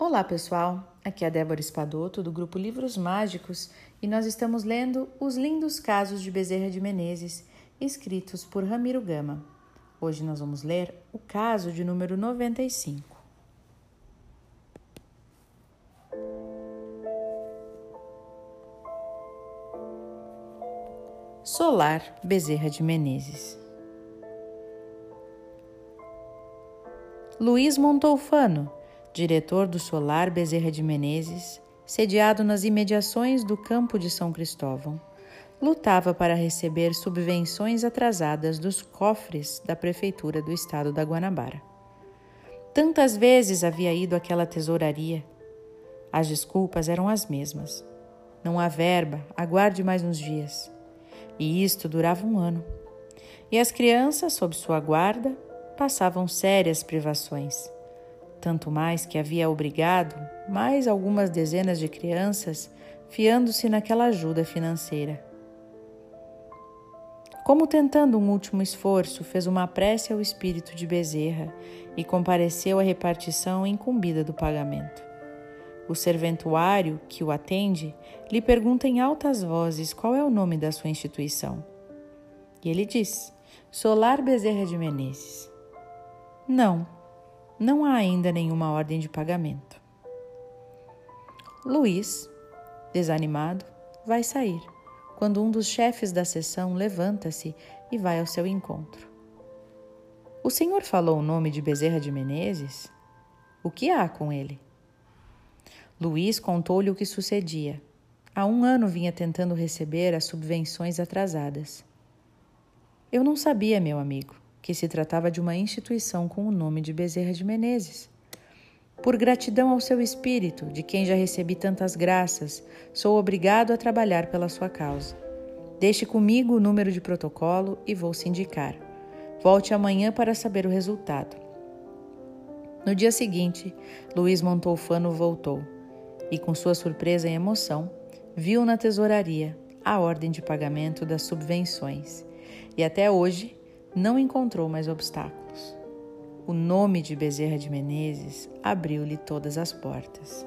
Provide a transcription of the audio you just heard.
Olá, pessoal. Aqui é a Débora Espadoto do grupo Livros Mágicos e nós estamos lendo Os Lindos Casos de Bezerra de Menezes, escritos por Ramiro Gama. Hoje nós vamos ler o caso de número 95. Solar Bezerra de Menezes. Luiz Montolfano, diretor do Solar Bezerra de Menezes, sediado nas imediações do campo de São Cristóvão, lutava para receber subvenções atrasadas dos cofres da prefeitura do estado da Guanabara. Tantas vezes havia ido àquela tesouraria. As desculpas eram as mesmas. Não há verba, aguarde mais uns dias. E isto durava um ano. E as crianças, sob sua guarda, passavam sérias privações. Tanto mais que havia obrigado mais algumas dezenas de crianças fiando-se naquela ajuda financeira. Como tentando um último esforço, fez uma prece ao espírito de Bezerra e compareceu à repartição incumbida do pagamento. O serventuário que o atende lhe pergunta em altas vozes qual é o nome da sua instituição. E ele diz: Solar Bezerra de Menezes. Não, não há ainda nenhuma ordem de pagamento. Luiz, desanimado, vai sair, quando um dos chefes da sessão levanta-se e vai ao seu encontro. O senhor falou o nome de Bezerra de Menezes? O que há com ele? Luiz contou-lhe o que sucedia. Há um ano vinha tentando receber as subvenções atrasadas. Eu não sabia, meu amigo, que se tratava de uma instituição com o nome de Bezerra de Menezes. Por gratidão ao seu espírito, de quem já recebi tantas graças, sou obrigado a trabalhar pela sua causa. Deixe comigo o número de protocolo e vou se indicar. Volte amanhã para saber o resultado. No dia seguinte, Luiz Montolfano voltou e, com sua surpresa e emoção, viu na tesouraria a ordem de pagamento das subvenções e até hoje não encontrou mais obstáculos. O nome de Bezerra de Menezes abriu-lhe todas as portas.